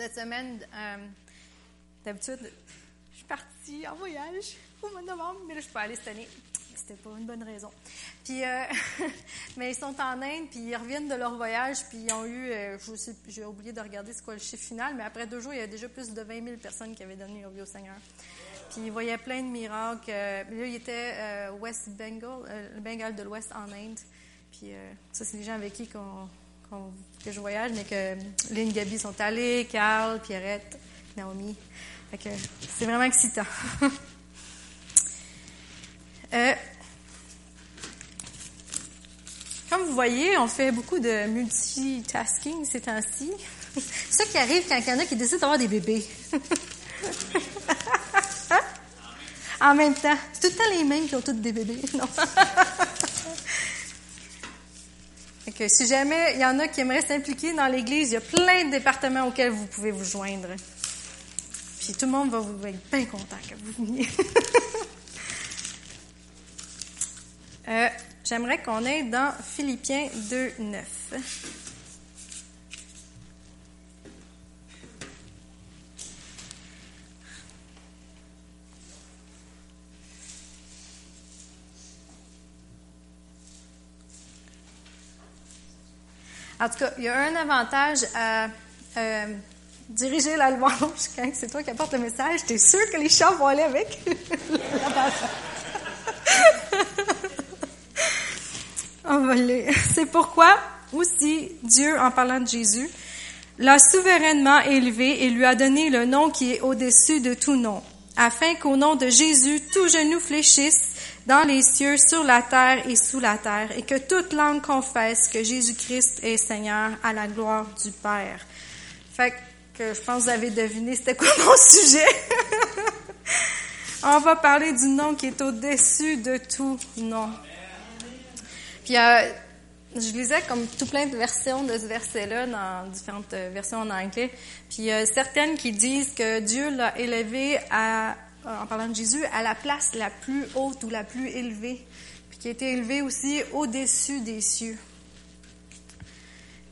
cette semaine, euh, d'habitude, je suis partie en voyage au mois de novembre, mais là, je peux aller cette année. C'était pas une bonne raison. Puis, euh, mais ils sont en Inde, puis ils reviennent de leur voyage, puis ils ont eu, euh, j'ai oublié de regarder c'est quoi le chiffre final, mais après deux jours, il y a déjà plus de 20 000 personnes qui avaient donné leur vie au Seigneur. Puis ils voyaient plein de miracles. Là, il était euh, West Bengal, le Bengale de l'Ouest en Inde. Puis ça, c'est les gens avec qui qu'on, que je voyage, mais que Lynn, Gabi sont allés, Carl, Pierrette, Naomi. C'est vraiment excitant. Euh, comme vous voyez, on fait beaucoup de multitasking ces temps-ci. C'est ça qui arrive quand il y en a qui décident d'avoir des bébés. en même temps. C'est tout le temps les mêmes qui ont tous des bébés. Non? Si jamais il y en a qui aimeraient s'impliquer dans l'Église, il y a plein de départements auxquels vous pouvez vous joindre. Puis tout le monde va vous être bien content que vous veniez. Euh, J'aimerais qu'on aille dans Philippiens 2, 9. En tout cas, il y a un avantage à euh, diriger la louange quand c'est toi qui apportes le message. Tu es sûr que les chants vont aller avec? On va C'est pourquoi aussi Dieu, en parlant de Jésus, l'a souverainement élevé et lui a donné le nom qui est au-dessus de tout nom, afin qu'au nom de Jésus, tout genou fléchisse dans les cieux, sur la terre et sous la terre, et que toute langue confesse que Jésus-Christ est Seigneur à la gloire du Père. Fait que je pense que vous avez deviné c'était quoi mon sujet. On va parler du nom qui est au-dessus de tout nom. Puis euh, je lisais comme tout plein de versions de ce verset-là dans différentes versions en anglais. Puis euh, certaines qui disent que Dieu l'a élevé à, en parlant de Jésus, à la place la plus haute ou la plus élevée, puis qui a été élevé aussi au-dessus des cieux.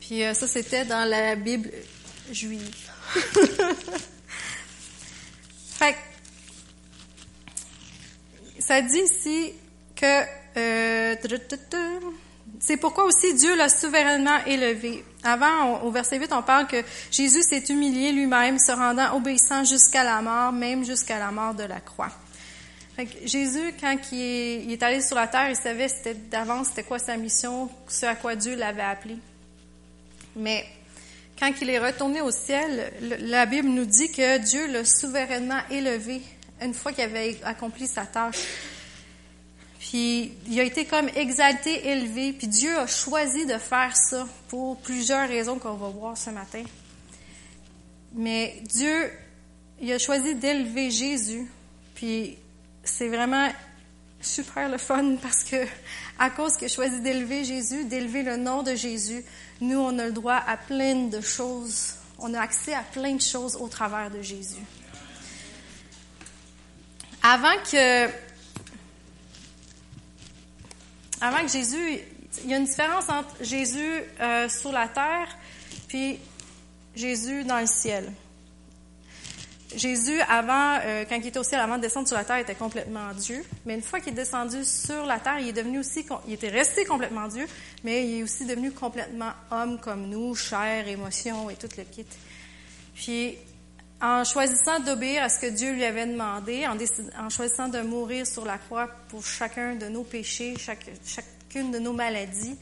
Puis euh, ça, c'était dans la Bible juive. fait que ça dit ici que euh, c'est pourquoi aussi Dieu l'a souverainement élevé. Avant, au verset 8, on parle que Jésus s'est humilié lui-même, se rendant obéissant jusqu'à la mort, même jusqu'à la mort de la croix. Jésus, quand il est, il est allé sur la terre, il savait d'avance c'était quoi sa mission, ce à quoi Dieu l'avait appelé. Mais quand il est retourné au ciel, la Bible nous dit que Dieu l'a souverainement élevé une fois qu'il avait accompli sa tâche. Puis il a été comme exalté, élevé, puis Dieu a choisi de faire ça pour plusieurs raisons qu'on va voir ce matin. Mais Dieu, il a choisi d'élever Jésus, puis c'est vraiment super le fun parce que à cause qu'il a choisi d'élever Jésus, d'élever le nom de Jésus, nous on a le droit à plein de choses, on a accès à plein de choses au travers de Jésus. Avant que avant que Jésus, il y a une différence entre Jésus euh, sur la terre puis Jésus dans le ciel. Jésus, avant, euh, quand il était au ciel, avant de descendre sur la terre, était complètement Dieu. Mais une fois qu'il est descendu sur la terre, il est devenu aussi, il était resté complètement Dieu, mais il est aussi devenu complètement homme comme nous, chair, émotion et tout le kit. Puis, en choisissant d'obéir à ce que Dieu lui avait demandé, en, choisissant de mourir sur la croix pour chacun de nos péchés, chacune de nos maladies,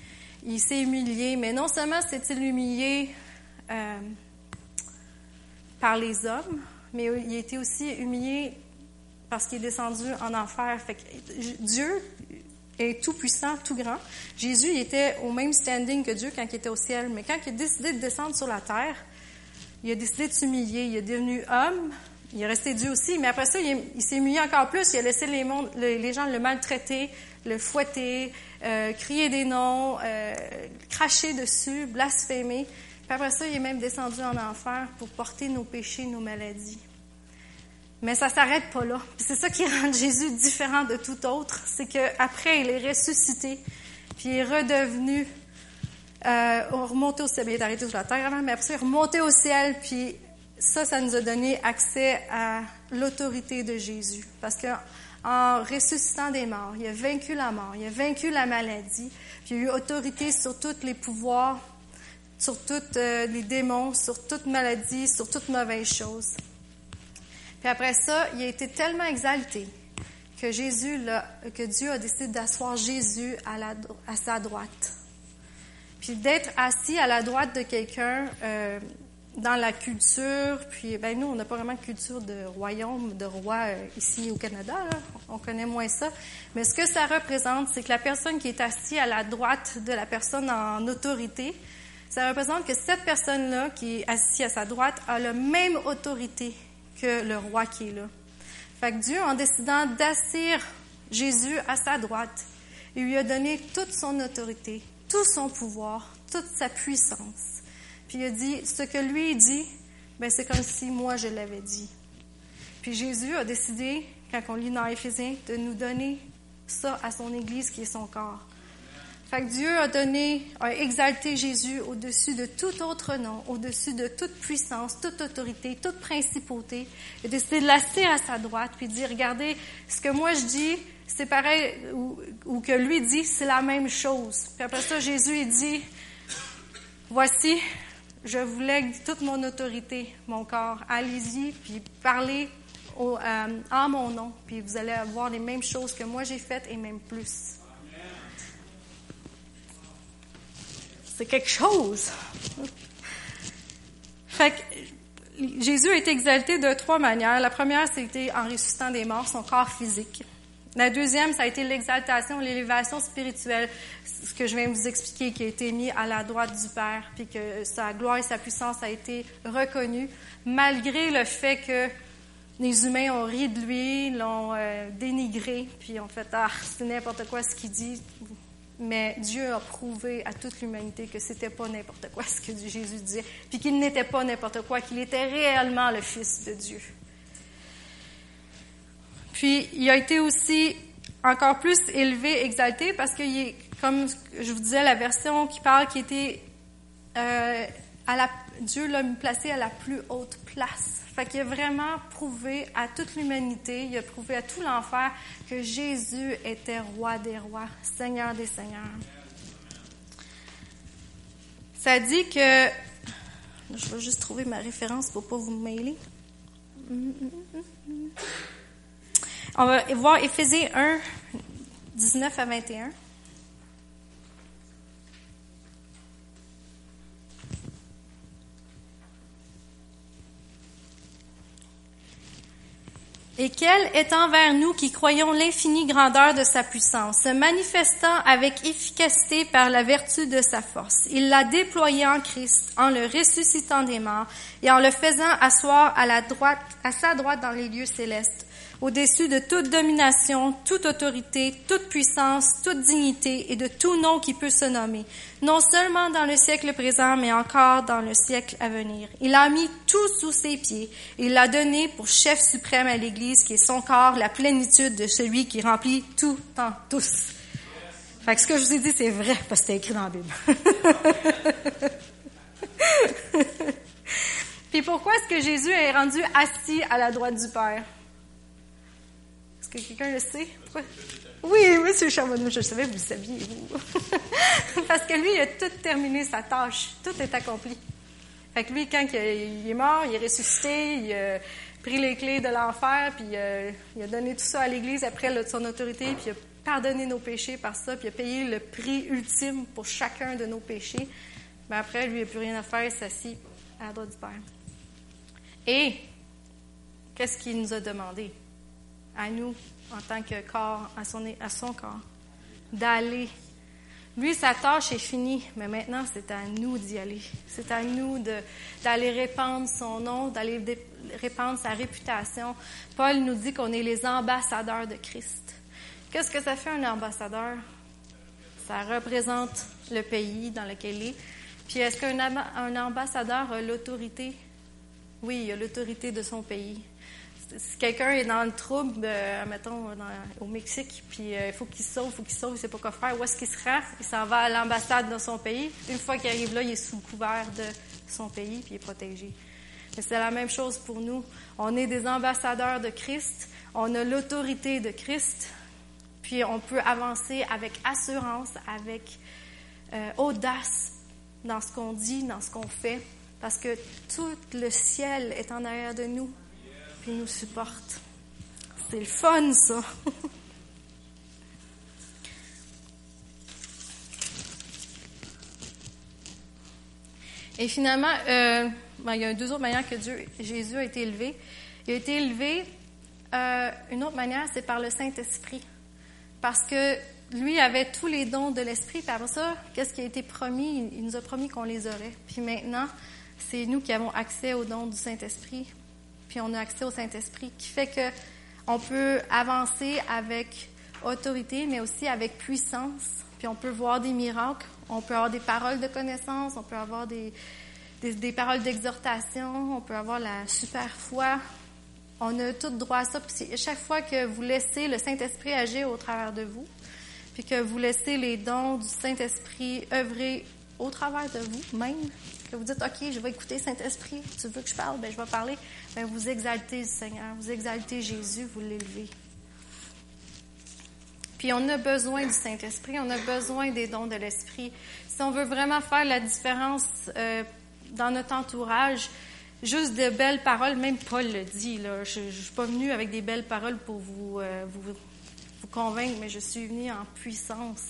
il s'est humilié. Mais non seulement s'est-il humilié euh, par les hommes, mais il a été aussi humilié parce qu'il est descendu en enfer. Fait que Dieu est tout puissant, tout grand. Jésus il était au même standing que Dieu quand il était au ciel, mais quand il a décidé de descendre sur la terre, il a décidé de s'humilier. Il est devenu homme. Il est resté Dieu aussi, mais après ça, il, s'est humilié encore plus. Il a laissé les, gens le maltraiter, le fouetter, euh, crier des noms, euh, cracher dessus, blasphémer. Puis après ça, il est même descendu en enfer pour porter nos péchés, nos maladies. Mais ça s'arrête pas là. C'est ça qui rend Jésus différent de tout autre, c'est qu'après, il est ressuscité, puis il est redevenu euh, remonté au ciel. Il est sur la terre avant, mais après ça, remonté au ciel, puis ça, ça nous a donné accès à l'autorité de Jésus. Parce que en ressuscitant des morts, il a vaincu la mort, il a vaincu la maladie, puis il a eu autorité sur tous les pouvoirs, sur tous euh, les démons, sur toute maladie, sur toute mauvaise chose. Puis après ça, il a été tellement exalté que Jésus, que Dieu a décidé d'asseoir Jésus à sa droite. Puis d'être assis à la droite de quelqu'un euh, dans la culture, puis ben nous, on n'a pas vraiment de culture de royaume, de roi euh, ici au Canada, on connaît moins ça. Mais ce que ça représente, c'est que la personne qui est assise à la droite de la personne en autorité, ça représente que cette personne-là qui est assise à sa droite a la même autorité que le roi qui est là. Fait que Dieu, en décidant d'assir Jésus à sa droite, il lui a donné toute son autorité, tout son pouvoir, toute sa puissance. Puis il a dit, ce que lui dit, ben c'est comme si moi je l'avais dit. Puis Jésus a décidé, quand on lit dans Éphésiens, de nous donner ça à son Église qui est son corps. Fait que Dieu a donné, a exalté Jésus au-dessus de tout autre nom, au-dessus de toute puissance, toute autorité, toute principauté. A décidé de l'asseoir à sa droite, puis de dire, regardez, ce que moi je dis, c'est pareil, ou, ou, que lui dit, c'est la même chose. Puis après ça, Jésus, il dit, voici, je vous lègue toute mon autorité, mon corps. Allez-y, puis parlez au, euh, en mon nom, puis vous allez avoir les mêmes choses que moi j'ai faites et même plus. C'est quelque chose. Fait que Jésus a été exalté de trois manières. La première, c'était en ressuscitant des morts, son corps physique. La deuxième, ça a été l'exaltation, l'élévation spirituelle, ce que je viens de vous expliquer, qui a été mis à la droite du Père, puis que sa gloire et sa puissance a été reconnue, malgré le fait que les humains ont ri de lui, l'ont euh, dénigré, puis ont fait ah c'est n'importe quoi ce qu'il dit. Mais Dieu a prouvé à toute l'humanité que c'était pas n'importe quoi ce que Jésus disait, puis qu'il n'était pas n'importe quoi, qu'il était réellement le Fils de Dieu. Puis il a été aussi encore plus élevé, exalté, parce est, comme je vous disais, la version qui parle qui était euh, à la, Dieu l'a placé à la plus haute place. Fait qu'il a vraiment prouvé à toute l'humanité, il a prouvé à tout l'enfer que Jésus était roi des rois, Seigneur des seigneurs. Ça dit que, je vais juste trouver ma référence pour pas vous mêler. On va voir Éphésiens 1, 19 à 21. Et quel est envers nous qui croyons l'infinie grandeur de sa puissance, se manifestant avec efficacité par la vertu de sa force? Il l'a déployé en Christ, en le ressuscitant des morts et en le faisant asseoir à à sa droite dans les lieux célestes au-dessus de toute domination, toute autorité, toute puissance, toute dignité et de tout nom qui peut se nommer, non seulement dans le siècle présent, mais encore dans le siècle à venir. Il a mis tout sous ses pieds et l'a donné pour chef suprême à l'Église, qui est son corps, la plénitude de celui qui remplit tout en tous. Fait que ce que je vous ai dit, c'est vrai, parce que c'est écrit dans la Bible. Puis pourquoi est-ce que Jésus est rendu assis à la droite du Père? Est-ce que quelqu'un le sait? Oui, M. Charbonneau, je savais, vous le saviez, vous. Parce que lui, il a tout terminé sa tâche. Tout est accompli. Fait que lui, quand il est mort, il est ressuscité, il a pris les clés de l'enfer, puis euh, il a donné tout ça à l'Église après son autorité, puis il a pardonné nos péchés par ça, puis il a payé le prix ultime pour chacun de nos péchés. Mais après, lui, il n'a plus rien à faire, il s'assit à la droite du Père. Et qu'est-ce qu'il nous a demandé? À nous, en tant que corps, à son, à son corps, d'aller. Lui, sa tâche est finie, mais maintenant, c'est à nous d'y aller. C'est à nous d'aller répandre son nom, d'aller répandre sa réputation. Paul nous dit qu'on est les ambassadeurs de Christ. Qu'est-ce que ça fait un ambassadeur? Ça représente le pays dans lequel il est. Puis est-ce qu'un ambassadeur a l'autorité? Oui, il a l'autorité de son pays si quelqu'un est dans le trouble, euh, mettons, au Mexique, puis euh, il faut qu'il sauve, il faut qu'il sauve, il sait pas quoi faire, où est-ce qu'il se rend? Il s'en va à l'ambassade de son pays. Une fois qu'il arrive là, il est sous couvert de son pays, puis il est protégé. Et c'est la même chose pour nous. On est des ambassadeurs de Christ, on a l'autorité de Christ, puis on peut avancer avec assurance, avec euh, audace dans ce qu'on dit, dans ce qu'on fait, parce que tout le ciel est en arrière de nous, nous supporte. C'est le fun, ça. Et finalement, euh, ben, il y a deux autres manières que Dieu, Jésus a été élevé. Il a été élevé, euh, une autre manière, c'est par le Saint-Esprit. Parce que lui avait tous les dons de l'Esprit. Après ça, qu'est-ce qui a été promis? Il nous a promis qu'on les aurait. Puis maintenant, c'est nous qui avons accès aux dons du Saint-Esprit. Puis on a accès au Saint-Esprit, qui fait que on peut avancer avec autorité, mais aussi avec puissance. Puis on peut voir des miracles, on peut avoir des paroles de connaissance, on peut avoir des, des, paroles d'exhortation, on peut avoir la super foi. On a tout droit à ça. Puis chaque fois que vous laissez le Saint-Esprit agir au travers de vous, puis que vous laissez les dons du Saint-Esprit œuvrer au travers de vous même, que vous dites, OK, je vais écouter Saint-Esprit, tu veux que je parle, ben je vais parler, ben vous exaltez le Seigneur, vous exaltez Jésus, vous l'élevez. Puis on a besoin du Saint-Esprit, on a besoin des dons de l'Esprit. Si on veut vraiment faire la différence euh, dans notre entourage, juste de belles paroles, même Paul le dit, là, je ne suis pas venu avec des belles paroles pour vous, euh, vous, vous convaincre, mais je suis venu en puissance,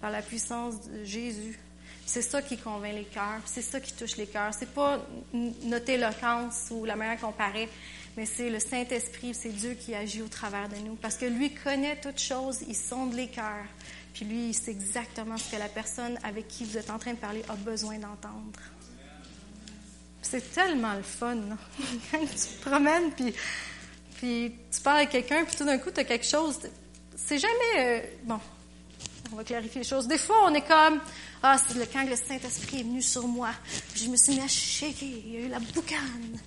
par la puissance de Jésus. C'est ça qui convainc les cœurs, c'est ça qui touche les cœurs. C'est pas notre éloquence ou la manière qu'on paraît, mais c'est le Saint-Esprit, c'est Dieu qui agit au travers de nous. Parce que lui connaît toutes choses, il sonde les cœurs. Puis lui, il sait exactement ce que la personne avec qui vous êtes en train de parler a besoin d'entendre. C'est tellement le fun, Quand tu te promènes, puis, puis tu parles avec quelqu'un, puis tout d'un coup, tu as quelque chose. C'est jamais. Euh, bon, on va clarifier les choses. Des fois, on est comme. Ah, c'est le, quand le Saint-Esprit est venu sur moi, je me suis mis à shaker, il y a eu la boucane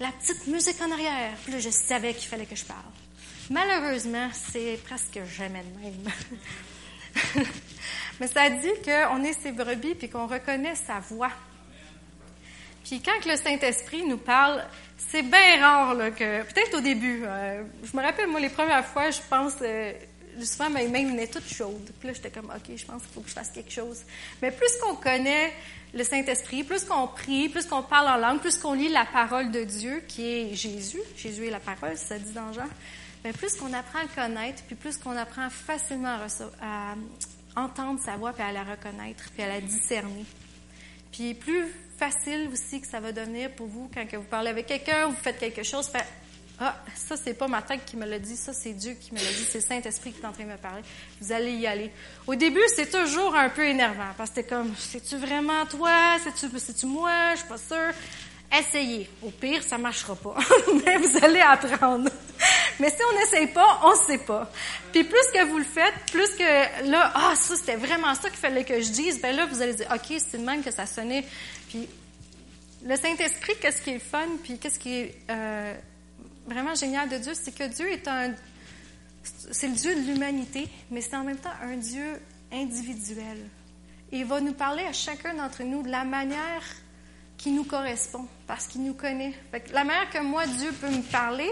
la petite musique en arrière. Puis là, je savais qu'il fallait que je parle. Malheureusement, c'est presque jamais de même. Mais ça dit qu'on est ses brebis puis qu'on reconnaît sa voix. Puis quand le Saint-Esprit nous parle, c'est bien rare là, que, peut-être au début, euh, je me rappelle, moi, les premières fois, je pense, euh, souvent, ma main venait toute chaude. Puis là, j'étais comme, OK, je pense qu'il faut que je fasse quelque chose. Mais plus qu'on connaît le Saint-Esprit, plus qu'on prie, plus qu'on parle en langue, plus qu'on lit la parole de Dieu, qui est Jésus, Jésus est la parole, ça dit dans Jean, mais plus qu'on apprend à connaître, puis plus qu'on apprend facilement à, entendre sa voix, puis à la reconnaître, puis à la discerner. Puis plus facile aussi que ça va devenir pour vous quand vous parlez avec quelqu'un, vous faites quelque chose, ah, ça, c'est pas ma tête qui me l'a dit, ça, c'est Dieu qui me l'a dit, c'est Saint-Esprit qui est en train de me parler. Vous allez y aller. Au début, c'est toujours un peu énervant, parce que c'est comme, c'est-tu vraiment toi? C'est-tu, c'est-tu moi? Je suis pas sûre. Essayez. Au pire, ça marchera pas. Mais vous allez apprendre. Mais si on n'essaye pas, on ne sait pas. Puis plus que vous le faites, plus que là, ah, ça, c'était vraiment ça qu'il fallait que je dise, ben là, vous allez dire, OK, c'est le même que ça sonnait. Puis le Saint-Esprit, qu'est-ce qui est fun, puis qu'est-ce qui est... Euh, vraiment génial de Dieu, c'est que Dieu est un. C'est le Dieu de l'humanité, mais c'est en même temps un Dieu individuel. Et il va nous parler à chacun d'entre nous de la manière qui nous correspond, parce qu'il nous connaît. la manière que moi, Dieu peut me parler,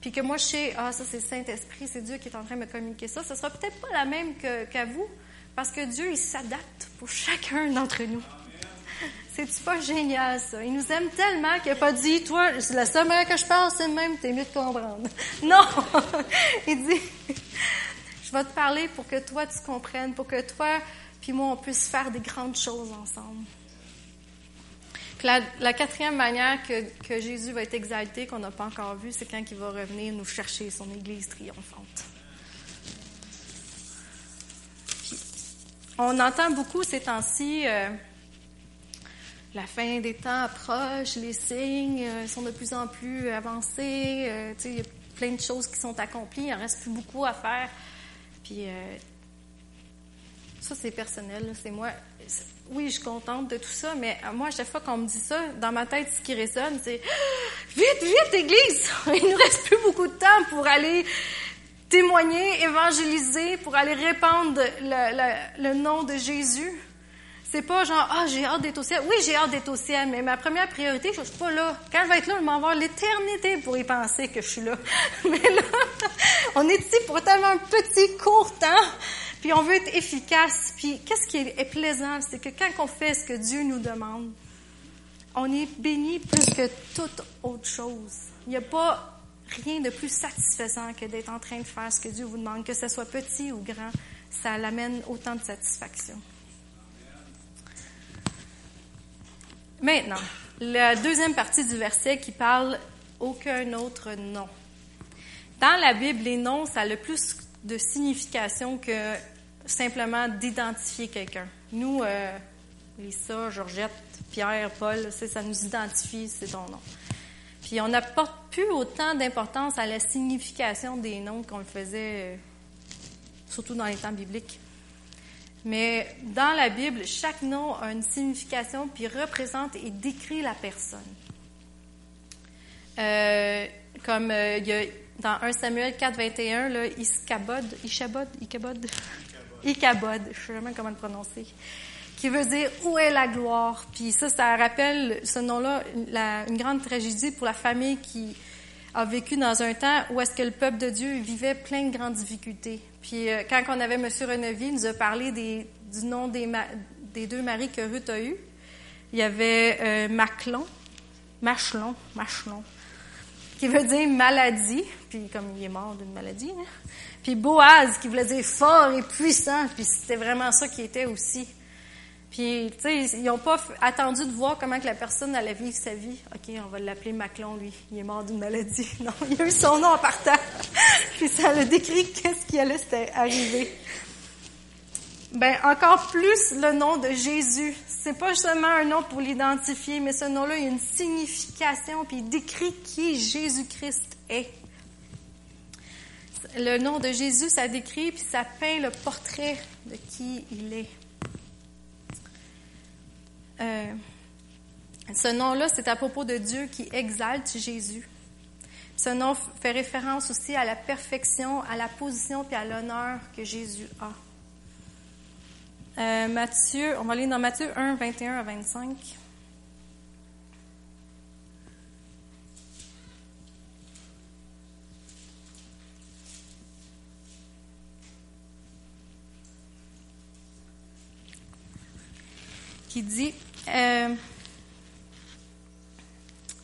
puis que moi, je sais, ah, ça, c'est le Saint-Esprit, c'est Dieu qui est en train de me communiquer ça, ce sera peut-être pas la même qu'à vous, parce que Dieu, il s'adapte pour chacun d'entre nous. C'est pas génial, ça? Il nous aime tellement qu'il n'a pas dit, toi, c'est la seule manière que je parle, c'est le même, t'es mieux de comprendre. Non! Il dit, je vais te parler pour que toi, tu comprennes, pour que toi, puis moi, on puisse faire des grandes choses ensemble. Puis la, quatrième manière que, que, Jésus va être exalté, qu'on n'a pas encore vu, c'est quand il va revenir nous chercher son Église triomphante. on entend beaucoup ces temps-ci... Euh, la fin des temps approche, les signes euh, sont de plus en plus avancés, euh, il y a plein de choses qui sont accomplies, il en reste plus beaucoup à faire. Puis euh, ça, c'est personnel, c'est moi. Oui, je suis contente de tout ça, mais moi, à chaque fois qu'on me dit ça, dans ma tête, ce qui résonne, c'est vite, vite, Église! Il nous reste plus beaucoup de temps pour aller témoigner, évangéliser, pour aller répandre le, le nom de Jésus. C'est pas genre, ah, j'ai hâte d'être au ciel. Oui, j'ai hâte d'être au ciel, mais ma première priorité, je suis pas là. Quand je vais être là, je vais avoir l'éternité pour y penser que je suis là. mais là, on est ici pour tellement un petit court temps, puis on veut être efficace. Puis qu'est-ce qui est plaisant, c'est que quand on fait ce que Dieu nous demande, on est béni plus que toute autre chose. Il n'y a pas rien de plus satisfaisant que d'être en train de faire ce que Dieu vous demande, que ce soit petit ou grand, ça l'amène autant de satisfaction. Maintenant, la deuxième partie du verset qui parle aucun autre nom. Dans la Bible, les noms, ça a le plus de signification que simplement d'identifier quelqu'un. Nous, euh, Lisa, Georgette, Pierre, Paul, ça nous identifie, c'est ton nom. Puis on n'apporte plus autant d'importance à la signification des noms qu'on le faisait, euh, surtout dans les temps bibliques. Mais dans la Bible, chaque nom a une signification puis représente et décrit la personne. Euh, comme euh, il y a dans 1 Samuel 4, 21, là, Iskabod, Ishabod, Ikabod, Ikabod, je ne sais jamais comment le prononcer, qui veut dire où est la gloire. Puis ça, ça rappelle ce nom-là une grande tragédie pour la famille qui a vécu dans un temps où est-ce que le peuple de Dieu vivait plein de grandes difficultés. Puis euh, quand on avait M. Renevier, il nous a parlé des, du nom des, des, deux maris que Ruth a eu. Il y avait euh, Maclon, Machelon, Machelon, qui veut dire maladie, puis comme il est mort d'une maladie. Hein. Puis Boaz, qui voulait dire fort et puissant, puis c'était vraiment ça qui était aussi. Puis, tu sais, ils n'ont pas attendu de voir comment que la personne allait vivre sa vie. OK, on va l'appeler Maclon, lui. Il est mort d'une maladie. Non, il a eu son nom en partant. Puis ça le décrit qu'est-ce qui allait arriver. Ben, encore plus le nom de Jésus. C'est pas seulement un nom pour l'identifier, mais ce nom-là, il a une signification, puis il décrit qui Jésus-Christ est. Le nom de Jésus, ça décrit, puis ça peint le portrait de qui il est. Euh, ce nom-là, c'est à propos de Dieu qui exalte Jésus. Ce nom fait référence aussi à la perfection, à la position et à l'honneur que Jésus a. Euh, Matthieu, on va aller dans Matthieu 1, 21 à 25. Qui dit, euh,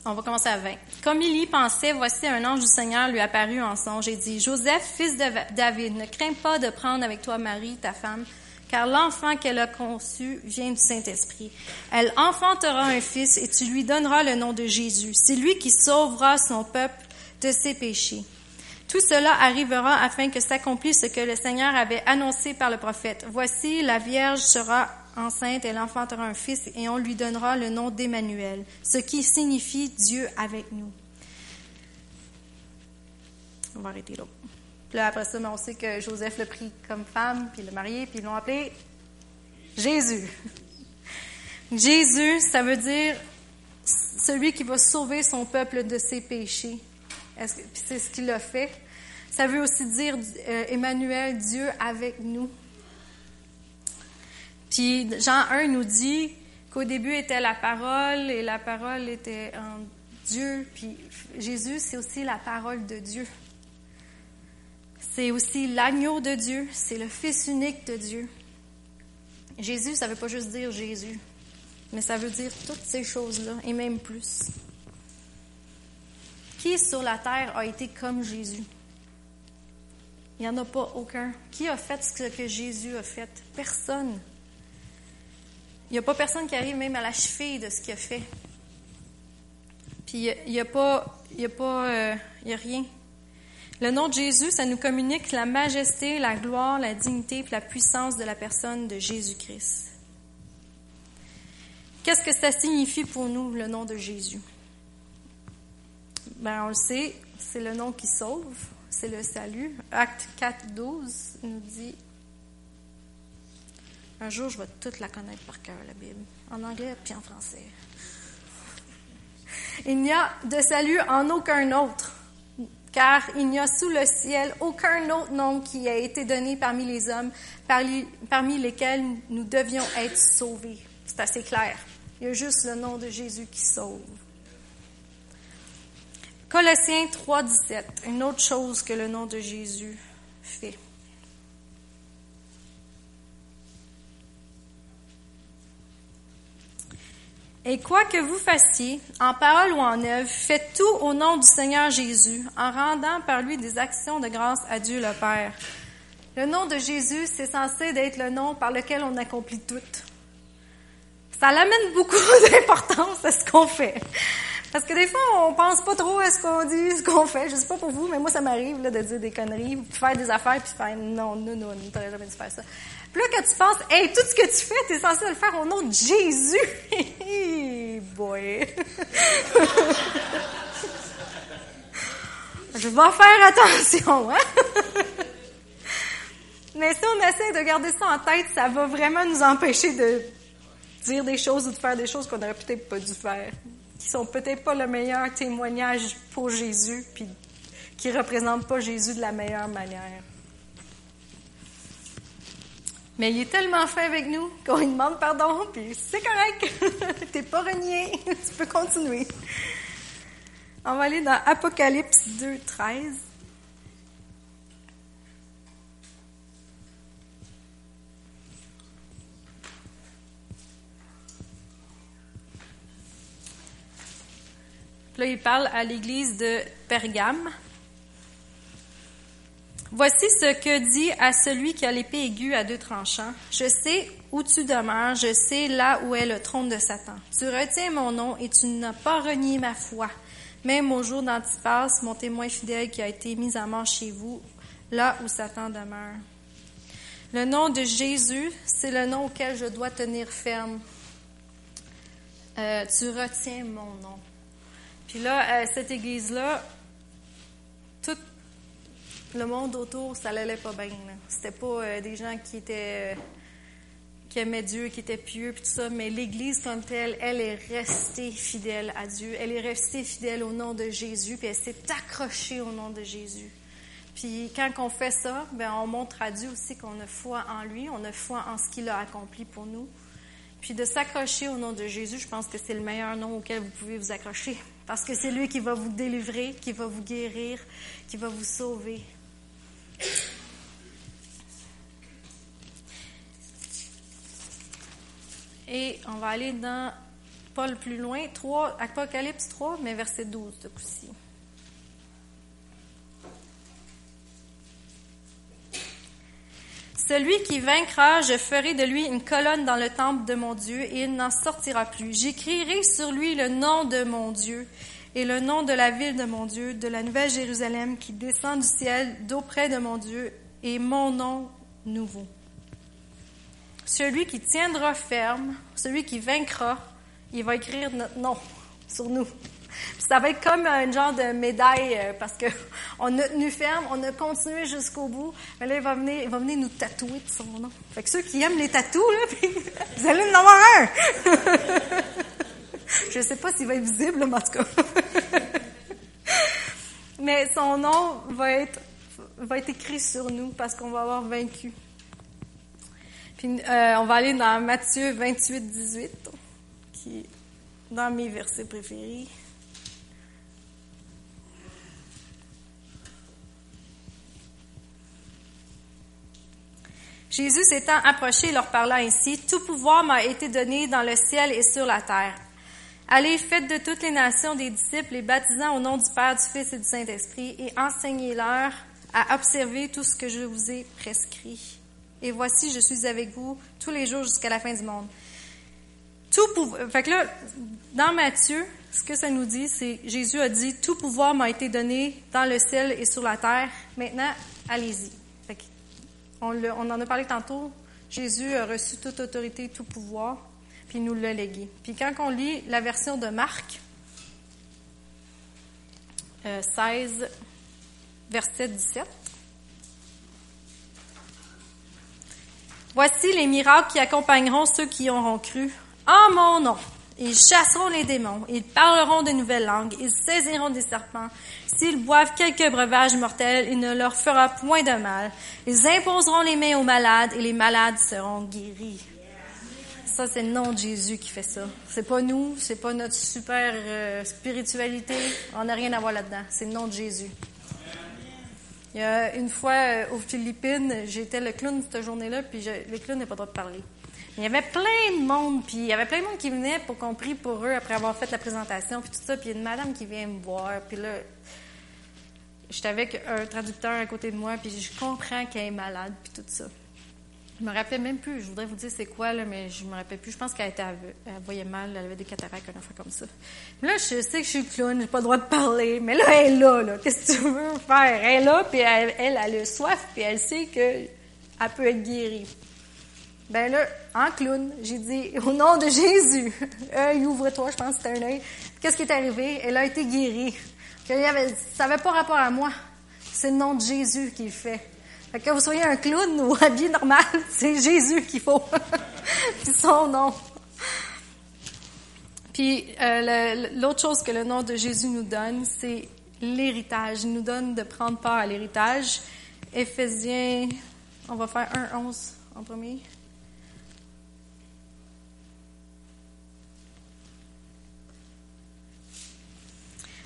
on va commencer à 20. Comme il y pensait, voici un ange du Seigneur lui apparut en songe et dit, Joseph, fils de David, ne crains pas de prendre avec toi Marie, ta femme, car l'enfant qu'elle a conçu vient du Saint-Esprit. Elle enfantera un fils et tu lui donneras le nom de Jésus. C'est lui qui sauvera son peuple de ses péchés. Tout cela arrivera afin que s'accomplisse ce que le Seigneur avait annoncé par le prophète. Voici, la Vierge sera enceinte, elle enfantera un fils et on lui donnera le nom d'Emmanuel, ce qui signifie Dieu avec nous. On va arrêter là. Puis après ça, ben, on sait que Joseph l'a pris comme femme, puis l'a marié, puis ils l'ont appelé Jésus. Jésus, ça veut dire celui qui va sauver son peuple de ses péchés. C'est ce qu'il a fait. Ça veut aussi dire euh, Emmanuel, Dieu avec nous. Puis Jean 1 nous dit qu'au début était la parole et la parole était en Dieu. Puis Jésus, c'est aussi la parole de Dieu. C'est aussi l'agneau de Dieu, c'est le Fils unique de Dieu. Jésus, ça ne veut pas juste dire Jésus, mais ça veut dire toutes ces choses-là et même plus. Qui sur la terre a été comme Jésus? Il n'y en a pas aucun. Qui a fait ce que Jésus a fait? Personne. Il n'y a pas personne qui arrive même à la de ce qu'il a fait. Puis il n'y euh, a rien. Le nom de Jésus, ça nous communique la majesté, la gloire, la dignité la puissance de la personne de Jésus-Christ. Qu'est-ce que ça signifie pour nous, le nom de Jésus? Ben, on le sait, c'est le nom qui sauve, c'est le salut. Acte 4, 12 nous dit un jour, je vais toute la connaître par cœur, la Bible, en anglais puis en français. Il n'y a de salut en aucun autre, car il n'y a sous le ciel aucun autre nom qui a été donné parmi les hommes, parmi lesquels nous devions être sauvés. C'est assez clair. Il y a juste le nom de Jésus qui sauve. Colossiens 3, 17, une autre chose que le nom de Jésus fait. Et quoi que vous fassiez, en parole ou en œuvre, faites tout au nom du Seigneur Jésus, en rendant par lui des actions de grâce à Dieu le Père. Le nom de Jésus, c'est censé être le nom par lequel on accomplit tout. Ça l'amène beaucoup d'importance à ce qu'on fait. Parce que des fois, on pense pas trop à ce qu'on dit, ce qu'on fait. Je sais pas pour vous, mais moi, ça m'arrive de dire des conneries, de faire des affaires, puis faire non, non, non, t'aurais jamais dû faire ça. Puis là, quand tu penses, hey, tout ce que tu fais, tu es censé le faire au nom de Jésus. Boy. Je vais faire attention, hein? Mais si on essaie de garder ça en tête, ça va vraiment nous empêcher de dire des choses ou de faire des choses qu'on n'aurait peut-être pas dû faire, qui sont peut-être pas le meilleur témoignage pour Jésus, puis qui représentent pas Jésus de la meilleure manière. Mais il est tellement fait avec nous qu'on lui demande pardon, puis c'est correct. T'es pas renié. tu peux continuer. On va aller dans Apocalypse 2, 13. Là, il parle à l'église de Pergame. Voici ce que dit à celui qui a l'épée aiguë à deux tranchants. Je sais où tu demeures, je sais là où est le trône de Satan. Tu retiens mon nom et tu n'as pas renié ma foi. Même au jour d'Antipas, mon témoin fidèle qui a été mis à mort chez vous, là où Satan demeure. Le nom de Jésus, c'est le nom auquel je dois tenir ferme. Euh, tu retiens mon nom. Puis là, euh, cette église-là, le monde autour, ça l'allait pas bien. C'était pas euh, des gens qui étaient euh, qui aimaient Dieu, qui étaient pieux, puis tout ça, mais l'Église comme telle, elle est restée fidèle à Dieu. Elle est restée fidèle au nom de Jésus, puis elle s'est accrochée au nom de Jésus. Puis quand on fait ça, ben on montre à Dieu aussi qu'on a foi en lui, on a foi en ce qu'il a accompli pour nous. Puis de s'accrocher au nom de Jésus, je pense que c'est le meilleur nom auquel vous pouvez vous accrocher, parce que c'est lui qui va vous délivrer, qui va vous guérir, qui va vous sauver. Et on va aller dans Paul plus loin, 3, Apocalypse 3, mais verset 12 de coup-ci. Celui qui vaincra, je ferai de lui une colonne dans le temple de mon Dieu et il n'en sortira plus. J'écrirai sur lui le nom de mon Dieu et le nom de la ville de mon Dieu, de la nouvelle Jérusalem qui descend du ciel d'auprès de mon Dieu, et mon nom nouveau. Celui qui tiendra ferme, celui qui vaincra, il va écrire notre nom sur nous. ça va être comme un genre de médaille euh, parce que on a tenu ferme, on a continué jusqu'au bout. Mais là, il va venir, il va venir nous tatouer de son nom. Fait que ceux qui aiment les tatous, là, vous allez en avoir un. Je ne sais pas s'il va être visible, mais en tout cas. mais son nom va être, écrit sur nous parce qu'on va avoir vaincu. Puis euh, on va aller dans Matthieu 28, 18, qui est dans mes versets préférés. Jésus s'étant approché leur parla ainsi, Tout pouvoir m'a été donné dans le ciel et sur la terre. Allez, faites de toutes les nations des disciples, les baptisant au nom du Père, du Fils et du Saint-Esprit, et enseignez-leur à observer tout ce que je vous ai prescrit. Et voici, je suis avec vous tous les jours jusqu'à la fin du monde. Tout fait que là, dans Matthieu, ce que ça nous dit, c'est Jésus a dit tout pouvoir m'a été donné dans le ciel et sur la terre. Maintenant, allez-y. On, on en a parlé tantôt. Jésus a reçu toute autorité, tout pouvoir puis nous l'a légué. Puis quand on lit la version de Marc, 16, euh, verset 17, Voici les miracles qui accompagneront ceux qui auront cru en mon nom. Ils chasseront les démons, ils parleront de nouvelles langues, ils saisiront des serpents. S'ils boivent quelques breuvages mortels, il ne leur fera point de mal. Ils imposeront les mains aux malades et les malades seront guéris. Ça, c'est le nom de Jésus qui fait ça. C'est pas nous, c'est pas notre super euh, spiritualité. On n'a rien à voir là-dedans. C'est le nom de Jésus. Il y a une fois euh, aux Philippines, j'étais le clown cette journée-là, puis le clown n'a pas le droit de parler. Il y avait plein de monde, puis il y avait plein de monde qui venait pour qu'on prie pour eux après avoir fait la présentation, puis tout ça. Puis il y a une madame qui vient me voir, puis là, j'étais avec un traducteur à côté de moi, puis je comprends qu'elle est malade, puis tout ça. Je me rappelle même plus. Je voudrais vous dire c'est quoi, là, mais je me rappelle plus. Je pense qu'elle était elle voyait mal, elle avait des cataractes, un enfant comme ça. Mais là, je sais que je suis clown, j'ai pas le droit de parler, mais là, elle est là, là. Qu'est-ce que tu veux faire? Elle est là, puis elle, elle, a le soif, puis elle sait qu'elle peut être guérie. Ben là, en clown, j'ai dit, au nom de Jésus, œil, ouvre-toi, je pense que c'était un œil. Qu'est-ce qui est arrivé? Elle a été guérie. ça n'avait pas rapport à moi. C'est le nom de Jésus qui fait. Fait que vous soyez un clown ou habillé normal, c'est Jésus qu'il faut. Puis son nom. Puis euh, l'autre chose que le nom de Jésus nous donne, c'est l'héritage. Il nous donne de prendre part à l'héritage. Éphésiens, on va faire 1.11 en premier.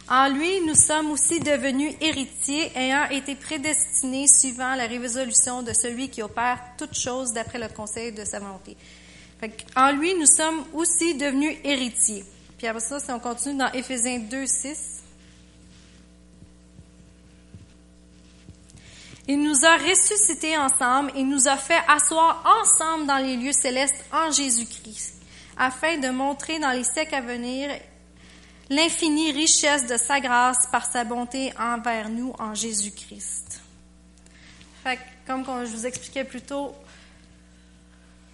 En lui, nous sommes aussi devenus héritiers, ayant été prédestinés suivant la résolution de celui qui opère toutes choses d'après le conseil de sa volonté. en lui, nous sommes aussi devenus héritiers. Puis après ça, si on continue dans Éphésiens 2, 6. Il nous a ressuscités ensemble et nous a fait asseoir ensemble dans les lieux célestes en Jésus-Christ, afin de montrer dans les siècles à venir l'infinie richesse de sa grâce par sa bonté envers nous en Jésus-Christ. comme je vous expliquais plus tôt,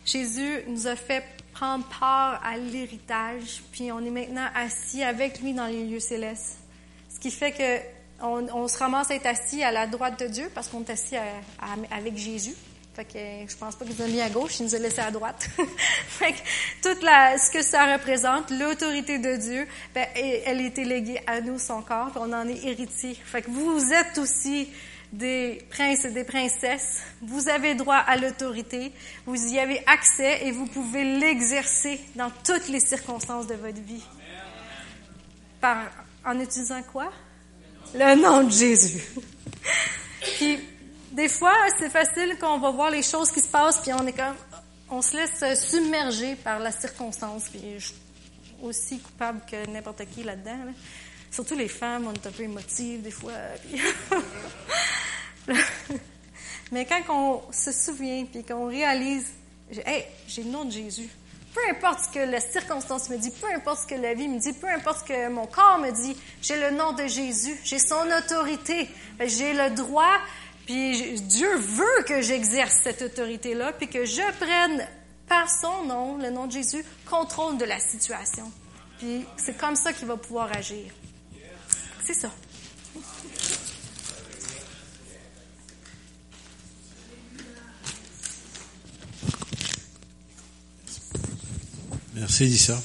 Jésus nous a fait prendre part à l'héritage, puis on est maintenant assis avec lui dans les lieux célestes. Ce qui fait que on, se ramasse à être assis à la droite de Dieu parce qu'on est assis avec Jésus. Fait que je pense pas qu'il nous a mis à gauche, il nous a laissé à droite. fait que toute ce que ça représente, l'autorité de Dieu, ben, elle est léguée à nous, son corps, on en est héritier. Fait que vous êtes aussi des princes et des princesses. Vous avez droit à l'autorité. Vous y avez accès et vous pouvez l'exercer dans toutes les circonstances de votre vie. Par, en utilisant quoi? Le nom de Jésus. Puis, des fois, c'est facile qu'on va voir les choses qui se passent, puis on est comme, on se laisse submerger par la circonstance, puis je suis aussi coupable que n'importe qui là-dedans. Surtout les femmes, on est un peu émotives des fois. Mais quand on se souvient, puis qu'on réalise, hey, j'ai le nom de Jésus. Peu importe ce que la circonstance me dit, peu importe ce que la vie me dit, peu importe ce que mon corps me dit, j'ai le nom de Jésus, j'ai son autorité, j'ai le droit puis Dieu veut que j'exerce cette autorité-là, puis que je prenne par son nom, le nom de Jésus, contrôle de la situation. Puis c'est comme ça qu'il va pouvoir agir. C'est ça. Merci Lisa.